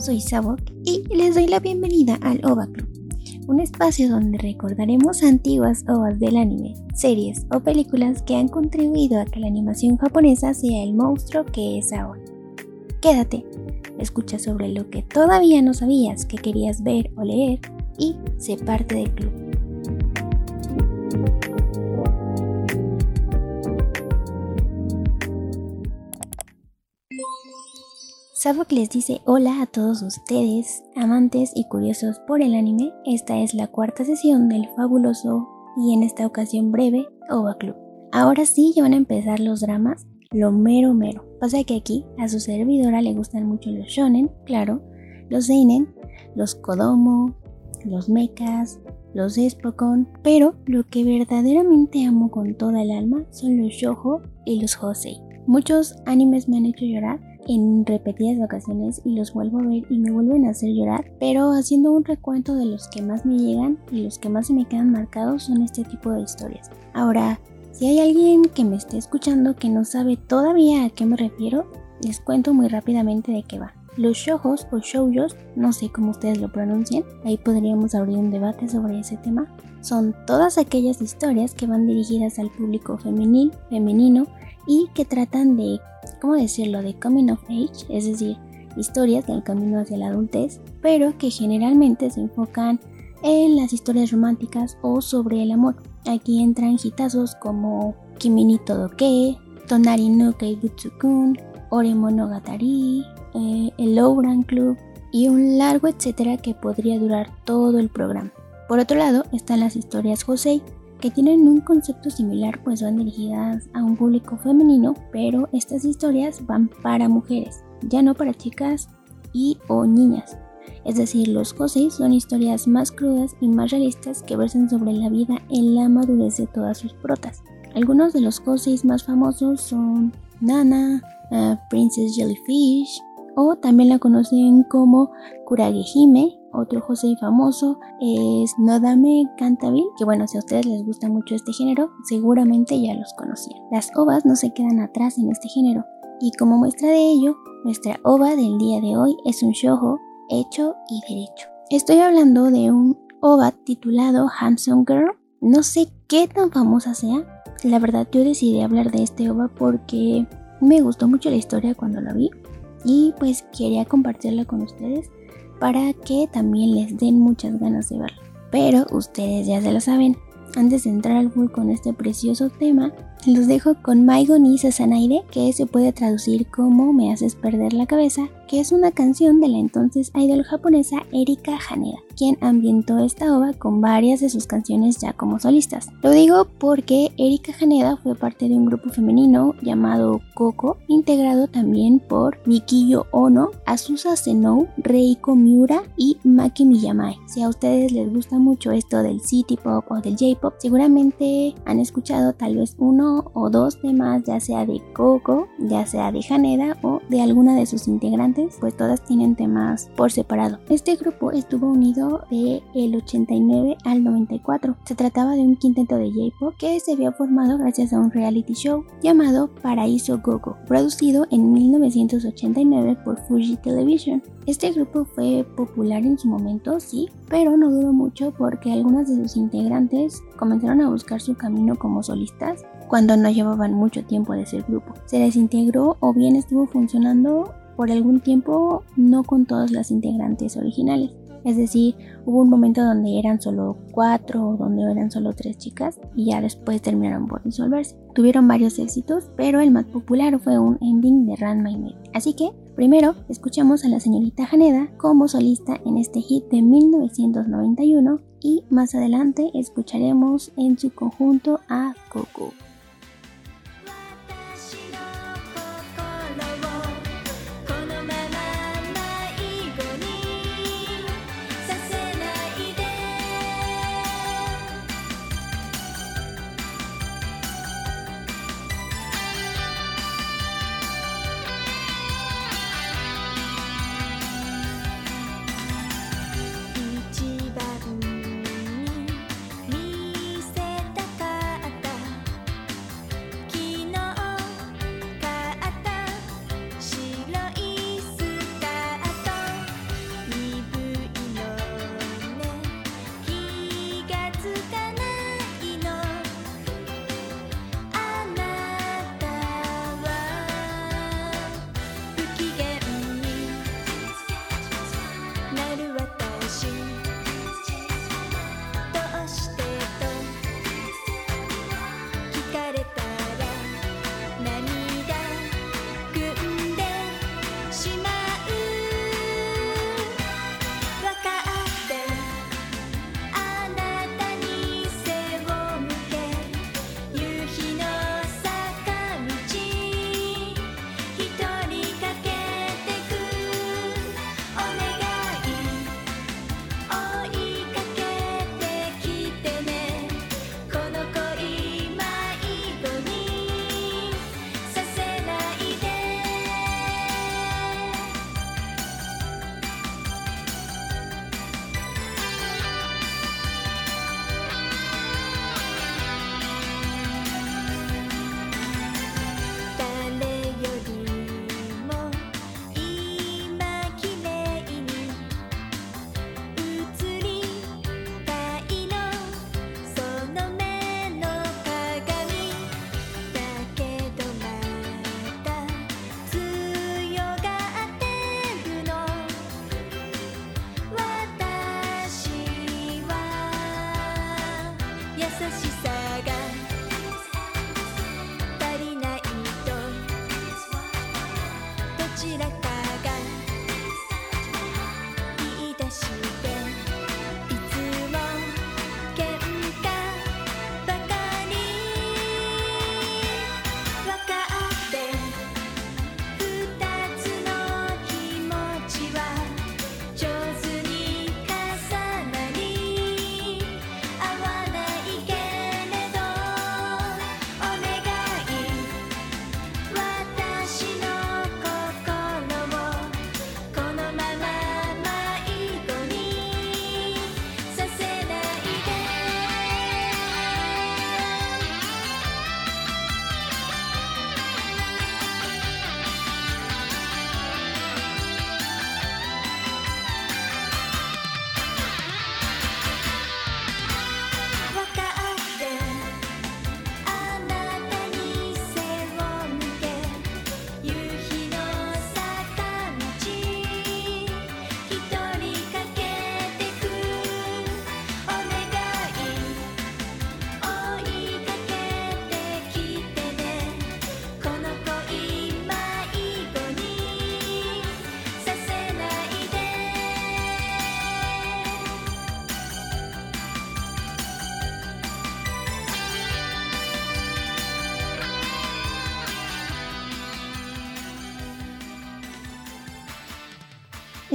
Soy Sabok y les doy la bienvenida al OVA Club, un espacio donde recordaremos antiguas OVAs del anime, series o películas que han contribuido a que la animación japonesa sea el monstruo que es ahora. Quédate, escucha sobre lo que todavía no sabías que querías ver o leer y sé parte del club. Sabok les dice hola a todos ustedes, amantes y curiosos por el anime. Esta es la cuarta sesión del fabuloso y en esta ocasión breve OVA Club. Ahora sí ya van a empezar los dramas, lo mero mero. Pasa que aquí a su servidora le gustan mucho los shonen, claro, los seinen, los kodomo, los mechas, los espokon, pero lo que verdaderamente amo con toda el alma son los shoujo y los hosei. Muchos animes me han hecho llorar en repetidas ocasiones y los vuelvo a ver y me vuelven a hacer llorar, pero haciendo un recuento de los que más me llegan y los que más se me quedan marcados son este tipo de historias. Ahora, si hay alguien que me esté escuchando que no sabe todavía a qué me refiero, les cuento muy rápidamente de qué va. Los shoujos o shoujos, no sé cómo ustedes lo pronuncian, ahí podríamos abrir un debate sobre ese tema, son todas aquellas historias que van dirigidas al público femenil, femenino y que tratan de, ¿cómo decirlo?, de coming of age, es decir, historias del camino hacia la adultez, pero que generalmente se enfocan en las historias románticas o sobre el amor. Aquí entran hitazos como Kimi Todoke, Tonari no Keibutsukun, Ore Monogatari, eh, el Ouran Club y un largo etcétera que podría durar todo el programa. Por otro lado están las historias Josei, que tienen un concepto similar pues van dirigidas a un público femenino, pero estas historias van para mujeres, ya no para chicas y o niñas. Es decir, los Josei son historias más crudas y más realistas que versan sobre la vida en la madurez de todas sus protas. Algunos de los Josei más famosos son Nana, uh, Princess Jellyfish, o también la conocen como Kuragehime otro José famoso es Nodame Cantabile, que bueno, si a ustedes les gusta mucho este género, seguramente ya los conocían. Las ovas no se quedan atrás en este género, y como muestra de ello, nuestra ova del día de hoy es un shojo hecho y derecho. Estoy hablando de un ova titulado Handsome Girl. No sé qué tan famosa sea. La verdad yo decidí hablar de este ova porque me gustó mucho la historia cuando la vi y pues quería compartirla con ustedes para que también les den muchas ganas de verlo. Pero ustedes ya se lo saben, antes de entrar al full con este precioso tema, los dejo con Maigo ni Sasanaide, que se puede traducir como Me haces perder la cabeza, que es una canción de la entonces idol japonesa Erika Haneda, quien ambientó esta ova con varias de sus canciones ya como solistas. Lo digo porque Erika Haneda fue parte de un grupo femenino llamado Coco, integrado también por Mikiyo Ono, Asusa Senou, Reiko Miura y Maki Miyamai. Si a ustedes les gusta mucho esto del city pop o del J-pop, seguramente han escuchado tal vez uno o dos temas, ya sea de Coco, ya sea de Haneda o de alguna de sus integrantes pues todas tienen temas por separado. Este grupo estuvo unido de el 89 al 94. Se trataba de un quinteto de J-pop que se había formado gracias a un reality show llamado Paraíso Gogo, producido en 1989 por Fuji Television. Este grupo fue popular en su momento, sí, pero no duró mucho porque algunas de sus integrantes comenzaron a buscar su camino como solistas cuando no llevaban mucho tiempo de ser grupo. Se desintegró o bien estuvo funcionando por algún tiempo no con todas las integrantes originales. Es decir, hubo un momento donde eran solo cuatro o donde eran solo tres chicas y ya después terminaron por disolverse. Tuvieron varios éxitos, pero el más popular fue un ending de Run My Mate. Así que, primero, escuchamos a la señorita Haneda como solista en este hit de 1991 y más adelante escucharemos en su conjunto a Coco.「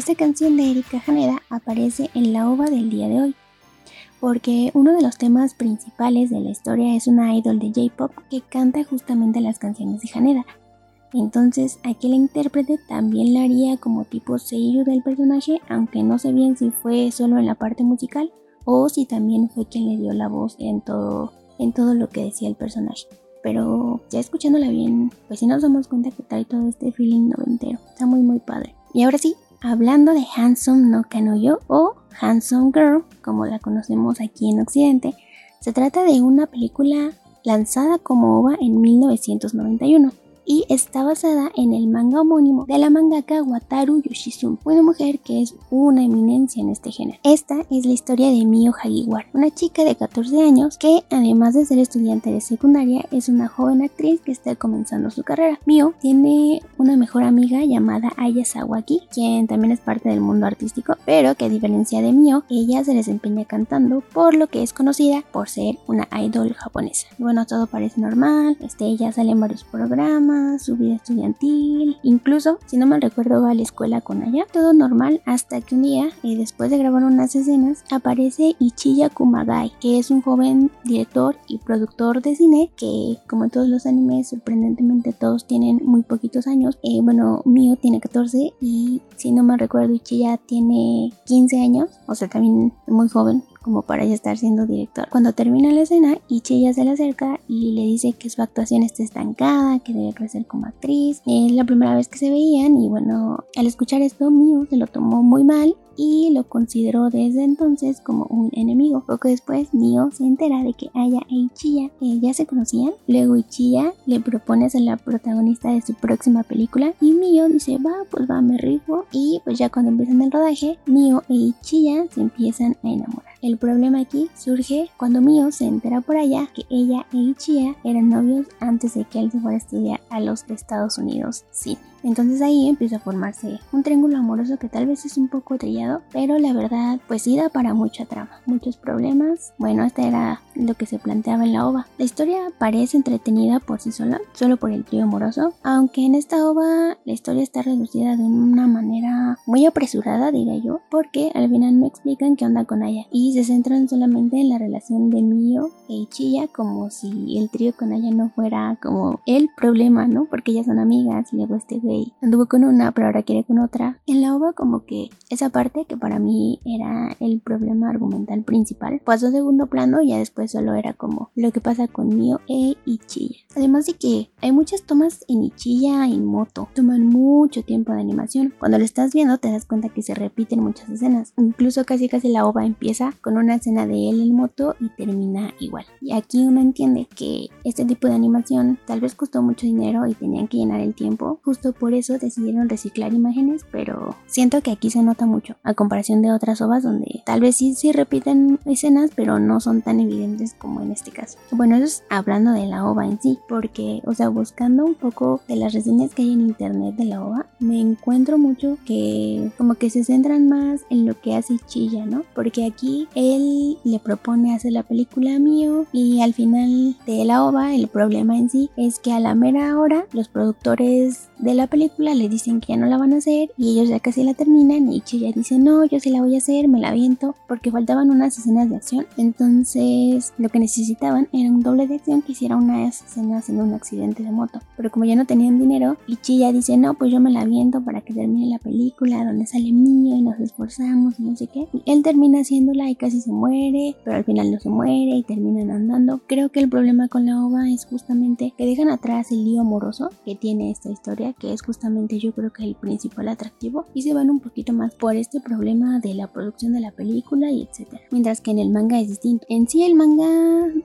Esta canción de Erika Haneda aparece en la ova del día de hoy, porque uno de los temas principales de la historia es una idol de J-pop que canta justamente las canciones de Haneda. Entonces, aquel intérprete también la haría como tipo seiyuu del personaje, aunque no sé bien si fue solo en la parte musical o si también fue quien le dio la voz en todo, en todo lo que decía el personaje. Pero ya escuchándola bien, pues si nos damos cuenta que trae todo este feeling noventero. Está muy muy padre. Y ahora sí, hablando de Handsome no Kanoyo o Handsome Girl, como la conocemos aquí en Occidente, se trata de una película lanzada como OVA en 1991 y está basada en el manga homónimo de la mangaka Wataru Yoshizumi, una mujer que es una eminencia en este género. Esta es la historia de Mio Hagiwara, una chica de 14 años que además de ser estudiante de secundaria es una joven actriz que está comenzando su carrera. Mio tiene una mejor amiga llamada Aya Sawaki, quien también es parte del mundo artístico, pero que a diferencia de Mio, ella se desempeña cantando, por lo que es conocida por ser una idol japonesa. Bueno, todo parece normal, este, ella sale en varios programas, su vida estudiantil, incluso, si no me recuerdo, va a la escuela con ella. Todo normal hasta que un día, eh, después de grabar unas escenas, aparece Ichiya Kumagai, que es un joven director y productor de cine que, como en todos los animes, sorprendentemente todos tienen muy poquitos años. Eh, bueno, mío tiene 14 y si no me recuerdo, Ichiya tiene 15 años, o sea, también muy joven como para ya estar siendo director. Cuando termina la escena, Ichi se le acerca y le dice que su actuación está estancada, que debe crecer como actriz. Es la primera vez que se veían y bueno, al escuchar esto, Miu se lo tomó muy mal y lo consideró desde entonces como un enemigo. Poco después, Mio se entera de que Aya e Ichiya eh, ya se conocían. Luego Ichiya le propone ser la protagonista de su próxima película y Mio dice, va, pues va, me rico. Y pues ya cuando empiezan el rodaje, Mio e Ichiya se empiezan a enamorar. El problema aquí surge cuando Mio se entera por allá que ella e Ichiya eran novios antes de que él se fuera a estudiar a los Estados Unidos. Sí. Entonces ahí empieza a formarse un triángulo amoroso que tal vez es un poco trillado, pero la verdad pues sí da para mucha trama, muchos problemas. Bueno, este era lo que se planteaba en la ova. La historia parece entretenida por sí sola, solo por el trío amoroso, aunque en esta ova la historia está reducida de una manera muy apresurada, diría yo, porque al final me explican qué onda con ella y se centran solamente en la relación de Mio e Ichiya como si el trío con ella no fuera como el problema, ¿no? Porque ellas son amigas y luego este anduvo con una, pero ahora quiere con otra. En la ova como que esa parte que para mí era el problema argumental principal pasó a segundo plano y ya después solo era como lo que pasa con Mio e Ichiya. Además de que hay muchas tomas en Ichiya en moto, toman mucho tiempo de animación. Cuando lo estás viendo te das cuenta que se repiten muchas escenas. Incluso casi casi la ova empieza con una escena de él en moto y termina igual. Y aquí uno entiende que este tipo de animación tal vez costó mucho dinero y tenían que llenar el tiempo justo por eso decidieron reciclar imágenes, pero siento que aquí se nota mucho, a comparación de otras obras donde tal vez sí, sí repiten escenas, pero no son tan evidentes como en este caso. Bueno, eso es hablando de la ova en sí, porque, o sea, buscando un poco de las reseñas que hay en internet de la ova, me encuentro mucho que como que se centran más en lo que hace Chilla, ¿no? Porque aquí él le propone hacer la película mío y al final de la ova el problema en sí es que a la mera hora los productores de la película le dicen que ya no la van a hacer y ellos ya casi la terminan y ya dice no, yo sí la voy a hacer, me la aviento porque faltaban unas escenas de acción. Entonces lo que necesitaban era un doble de acción que hiciera unas escenas en un accidente de moto. Pero como ya no tenían dinero, Ichi ya dice no, pues yo me la aviento para que termine la película donde sale mío y nos esforzamos y no sé qué. Y él termina haciéndola y casi se muere, pero al final no se muere y terminan andando. Creo que el problema con la ova es justamente que dejan atrás el lío amoroso que tiene esta historia, que es justamente yo creo que el principal atractivo y se van un poquito más por este problema de la producción de la película y etcétera. Mientras que en el manga es distinto. En sí el manga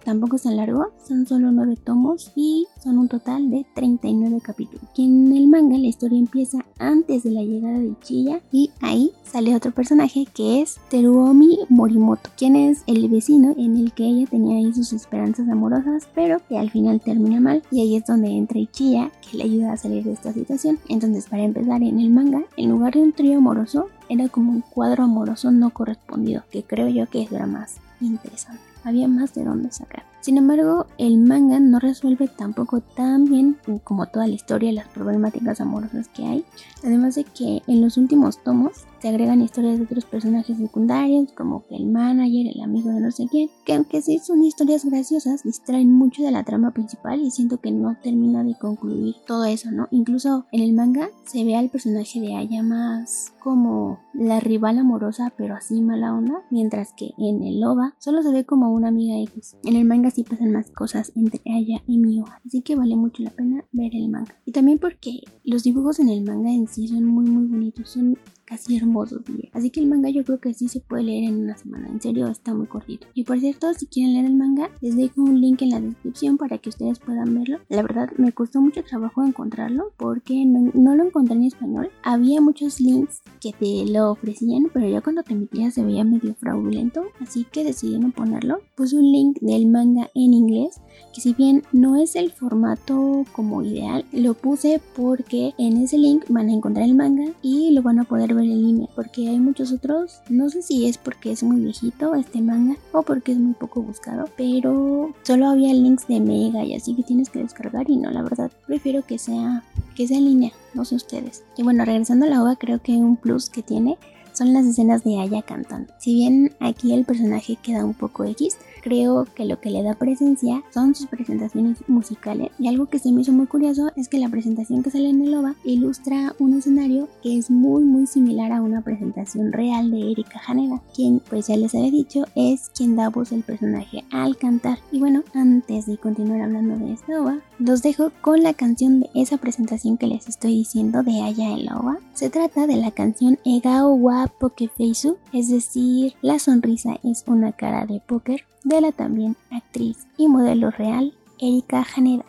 tampoco es tan largo, son solo 9 tomos y son un total de 39 capítulos. Que en el manga la historia empieza antes de la llegada de Ichiya y ahí sale otro personaje que es Teruomi Morimoto, quien es el vecino en el que ella tenía ahí sus esperanzas amorosas, pero que al final termina mal y ahí es donde entra Ichiya que le ayuda a salir de esta situación entonces, para empezar, en el manga, en lugar de un trío amoroso, era como un cuadro amoroso no correspondido, que creo yo que era más interesante. Había más de dónde sacar. Sin embargo, el manga no resuelve tampoco tan bien como toda la historia las problemáticas amorosas que hay. Además de que en los últimos tomos se agregan historias de otros personajes secundarios, como que el manager, el amigo de no sé quién, que aunque sí son historias graciosas, distraen mucho de la trama principal y siento que no termina de concluir todo eso, ¿no? Incluso en el manga se ve al personaje de Aya más como la rival amorosa, pero así mala onda, mientras que en el OVA solo se ve como una amiga X. En el manga sí pasan más cosas entre Aya y Mio, así que vale mucho la pena ver el manga. Y también porque los dibujos en el manga en sí son muy muy bonitos, son casi hermosos Así que el manga yo creo que sí se puede leer en una semana. En serio, está muy cortito. Y por cierto, si quieren leer el manga, les dejo un link en la descripción para que ustedes puedan verlo. La verdad, me costó mucho trabajo encontrarlo porque no, lo encontré en español. Había muchos links que te lo ofrecían, pero ya cuando te metías se veía medio fraudulento. Así que decidí no ponerlo. Puse un link del manga en inglés, que si bien no es el formato como ideal, lo puse porque en ese link van a encontrar el manga y lo van a poder ver en línea, porque hay muchos otros, no sé si es porque es muy viejito este manga o porque es muy poco buscado, pero solo había links de Mega y así que tienes que descargar y no, la verdad, prefiero que sea que sea en línea, no sé ustedes. Y bueno, regresando a la OVA, creo que un plus que tiene son las escenas de Aya cantando. Si bien aquí el personaje queda un poco X, creo que lo que le da presencia son sus presentaciones musicales y algo que se me hizo muy curioso es que la presentación que sale en el OVA ilustra un escenario que es muy muy similar a una presentación real de Erika Haneda, quien pues ya les había dicho es quien da voz al personaje al cantar. Y bueno, antes de continuar hablando de esta OVA, los dejo con la canción de esa presentación que les estoy diciendo de Aya OVA. Se trata de la canción Egao wa Pokefeisu, es decir, la sonrisa es una cara de póker de la también actriz y modelo real Erika Haneda.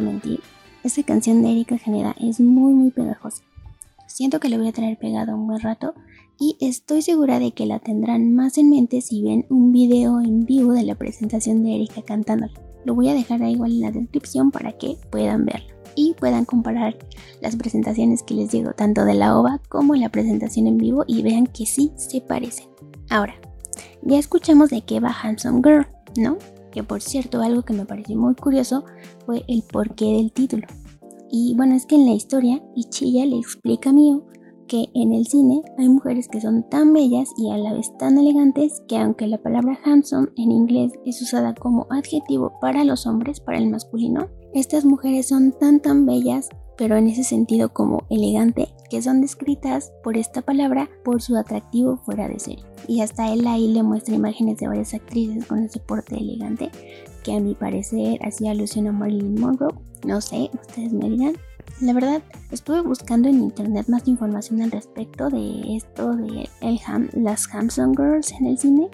Me van a dejar mentir. Esta canción de Erika Genera es muy muy pegajosa. Siento que le voy a traer pegado un buen rato y estoy segura de que la tendrán más en mente si ven un video en vivo de la presentación de Erika cantándola. Lo voy a dejar ahí igual en la descripción para que puedan verlo y puedan comparar las presentaciones que les digo, tanto de la OVA como la presentación en vivo y vean que sí se parecen. Ahora, ya escuchamos de qué va Handsome Girl, ¿no? Que por cierto, algo que me pareció muy curioso fue el porqué del título. Y bueno, es que en la historia, Ichiya le explica a Mio que en el cine hay mujeres que son tan bellas y a la vez tan elegantes que aunque la palabra handsome en inglés es usada como adjetivo para los hombres, para el masculino, estas mujeres son tan tan bellas, pero en ese sentido como elegante, que son descritas por esta palabra por su atractivo fuera de serie. Y hasta él ahí le muestra imágenes de varias actrices con ese porte elegante, que a mi parecer hacía alusión a Marilyn Monroe. No sé, ustedes me dirán. La verdad, estuve buscando en internet más información al respecto de esto de las Hamson Girls en el cine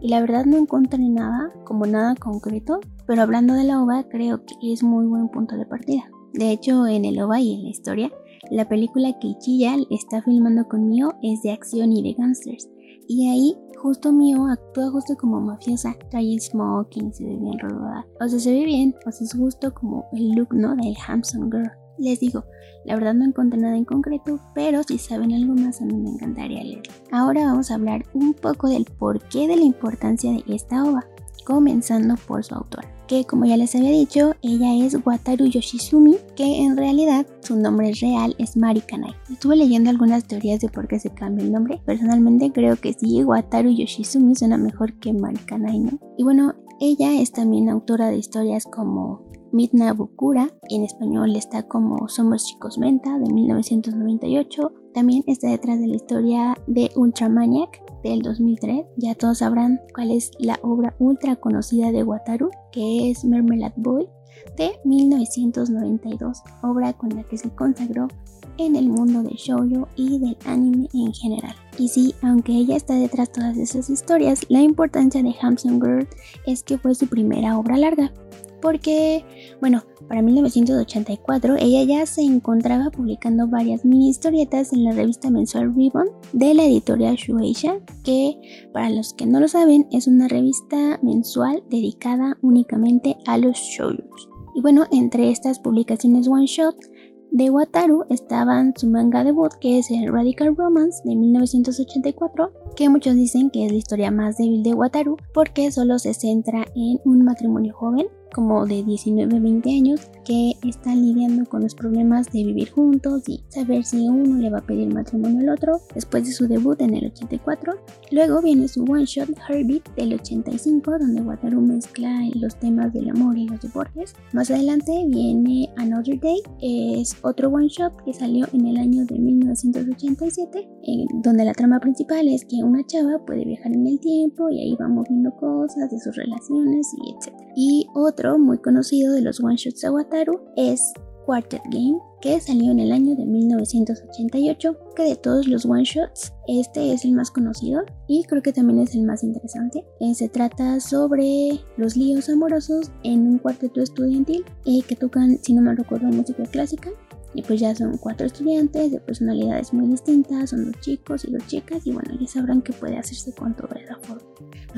y la verdad no encontré nada, como nada concreto, pero hablando de la OVA creo que es muy buen punto de partida. De hecho, en el OVA y en la historia, la película que Ichiya está filmando con Mio es de acción y de gangsters. Y ahí justo Mio actúa justo como mafiosa, trae smoking, se ve bien rodada. O sea, se ve bien, o sea, es justo como el look, ¿no? Del handsome girl. Les digo, la verdad no encontré nada en concreto, pero si saben algo más a mí me encantaría leer. Ahora vamos a hablar un poco del porqué de la importancia de esta ova, comenzando por su autora, como ya les había dicho, ella es Wataru Yoshizumi, que en realidad su nombre real es Marikanai. Estuve leyendo algunas teorías de por qué se cambia el nombre, personalmente creo que sí, Wataru Yoshizumi suena mejor que Marikanai, ¿no? Y bueno, ella es también autora de historias como Midna Bukura, en español está como Somos Chicos Menta de 1998. También está detrás de la historia de Ultramaniac del 2003. Ya todos sabrán cuál es la obra ultra conocida de Wataru, que es Mermelade Boy de 1992, obra con la que se consagró en el mundo del shoujo y del anime en general. Y sí, aunque ella está detrás de todas esas historias, la importancia de Hamson Girl es que fue su primera obra larga porque, bueno, para 1984 ella ya se encontraba publicando varias mini historietas en la revista mensual Ribbon de la editorial Shueisha, que para los que no lo saben es una revista mensual dedicada únicamente a los shoujos. Y bueno, entre estas publicaciones one shot de Wataru estaban su manga debut que es el Radical Romance de 1984, que muchos dicen que es la historia más débil de Wataru porque solo se centra en un matrimonio joven como de 19-20 años que están lidiando con los problemas de vivir juntos y saber si uno le va a pedir matrimonio al otro después de su debut en el 84. Luego viene su one shot Heartbeat del 85 donde Wataru mezcla los temas del amor y los deportes. Más adelante viene Another Day, es otro one shot que salió en el año de 1987 en donde la trama principal es que una chava puede viajar en el tiempo y ahí vamos viendo cosas de sus relaciones y etc. Y otro muy conocido de los one shots de Wataru es Quartet Game, que salió en el año de 1988, que de todos los one shots, este es el más conocido y creo que también es el más interesante. Eh, se trata sobre los líos amorosos en un cuarteto estudiantil eh, que tocan, si no me recuerdo, música clásica. Y pues ya son cuatro estudiantes de personalidades muy distintas, son los chicos y las chicas, y bueno, ya sabrán que puede hacerse con toda esa forma.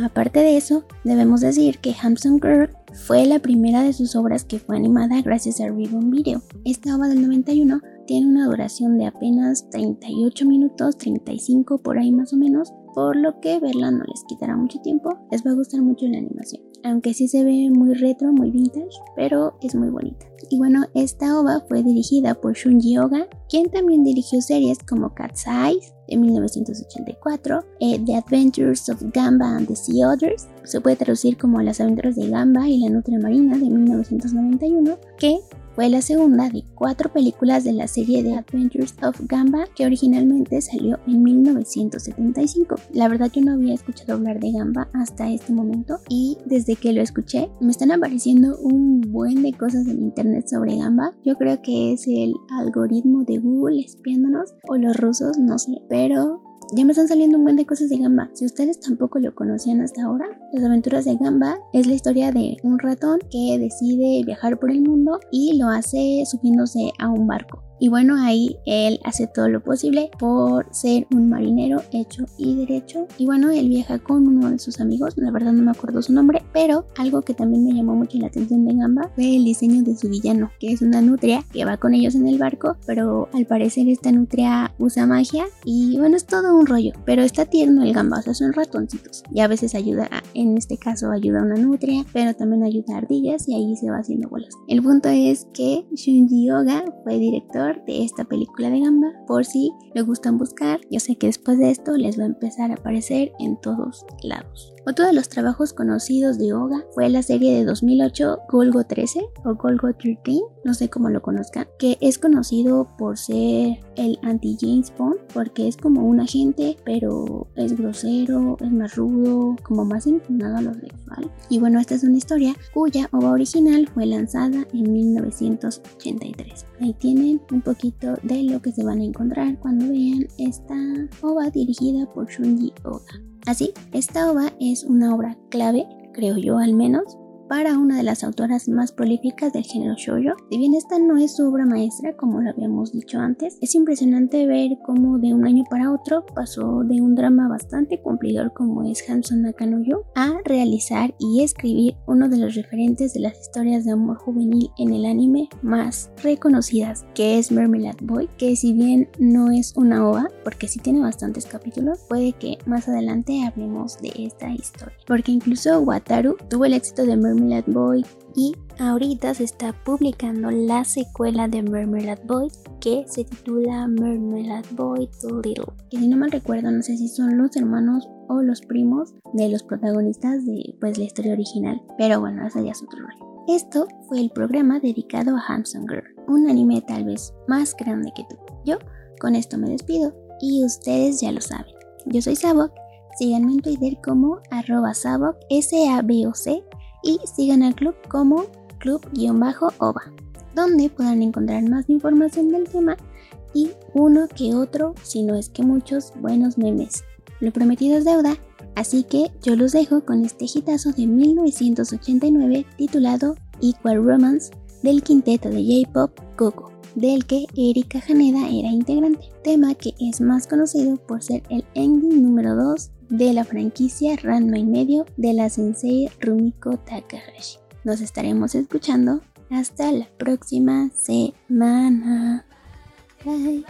Aparte de eso, debemos decir que Hampson Girl fue la primera de sus obras que fue animada gracias a Ribbon Video. Esta obra del 91 tiene una duración de apenas 38 minutos, 35 por ahí más o menos, por lo que verla no les quitará mucho tiempo, les va a gustar mucho la animación. Aunque sí se ve muy retro, muy vintage, pero es muy bonita. Y bueno, esta ova fue dirigida por Shunji Oga, quien también dirigió series como Cat's Eyes de 1984, eh, The Adventures of Gamba and the Sea Otters, se puede traducir como Las aventuras de Gamba y la nutria marina de 1991, que fue la segunda de cuatro películas de la serie The Adventures of Gamba que originalmente salió en 1975. La verdad yo no había escuchado hablar de Gamba hasta este momento y desde que lo escuché me están apareciendo un buen de cosas en internet sobre Gamba. Yo creo que es el algoritmo de Google espiándonos o los rusos, no sé, pero ya me están saliendo un buen de cosas de Gamba. Si ustedes tampoco lo conocían hasta ahora, Las aventuras de Gamba es la historia de un ratón que decide viajar por el mundo y lo hace subiéndose a un barco. Y bueno, ahí él hace todo lo posible por ser un marinero hecho y derecho. Y bueno, él viaja con uno de sus amigos, la verdad no me acuerdo su nombre, pero algo que también me llamó mucho la atención de Gamba fue el diseño de su villano, que es una nutria que va con ellos en el barco, pero al parecer esta nutria usa magia y bueno, es todo un rollo, pero está tierno el Gamba, o sea, son ratoncitos. Y a veces ayuda, en este caso ayuda a una nutria, pero también ayuda a ardillas y ahí se va haciendo bolas. El punto es que Shunji Oga fue director de esta película de Gamba. Por si le gustan buscar, yo sé que después de esto les va a empezar a aparecer en todos lados. Otro de los trabajos conocidos de Oga fue la serie de 2008 Golgo 13 o Golgo 13, no sé cómo lo conozcan, que es conocido por ser el anti-James Bond porque es como un agente, pero es grosero, es más rudo, como más inclinado a lo sexual. Y bueno, esta es una historia cuya ova original fue lanzada en 1983. Ahí tienen un poquito de lo que se van a encontrar cuando vean esta ova dirigida por Shunji Oga. Así, esta ova es una obra clave, creo yo al menos, para una de las autoras más prolíficas del género shoujo. Si bien esta no es su obra maestra, como lo habíamos dicho antes, es impresionante ver cómo de un año para otro pasó de un drama bastante cumplidor como es Hanson Nakanoyo a realizar y escribir uno de los referentes de las historias de amor juvenil en el anime más reconocidas, que es Mermelade Boy, que si bien no es una OVA, porque sí tiene bastantes capítulos, puede que más adelante hablemos de esta historia. Porque incluso Wataru tuvo el éxito de Mermelade Mermelade Boy y ahorita se está publicando la secuela de Mermelade Boy que se titula Mermelade Boy Little. Que si no mal recuerdo, no sé si son los hermanos o los primos de los protagonistas de pues la historia original, pero bueno, ese ya es otro rollo. Esto fue el programa dedicado a Handsome Girl, un anime tal vez más grande que tú. Yo con esto me despido y ustedes ya lo saben. Yo soy Sabok, síganme en Twitter como arroba Sabok, S-A-B-O-C y sigan al club como club-ova, donde podrán encontrar más información del tema y uno que otro, si no es que muchos, buenos memes. Lo prometido es deuda, así que yo los dejo con este hitazo de 1989 titulado Equal Romance del quinteto de J-Pop Coco, del que Erika Haneda era integrante, tema que es más conocido por ser el ending número 2 de la franquicia Ranma y medio de la sensei Rumiko Takahashi. Nos estaremos escuchando hasta la próxima semana. Bye.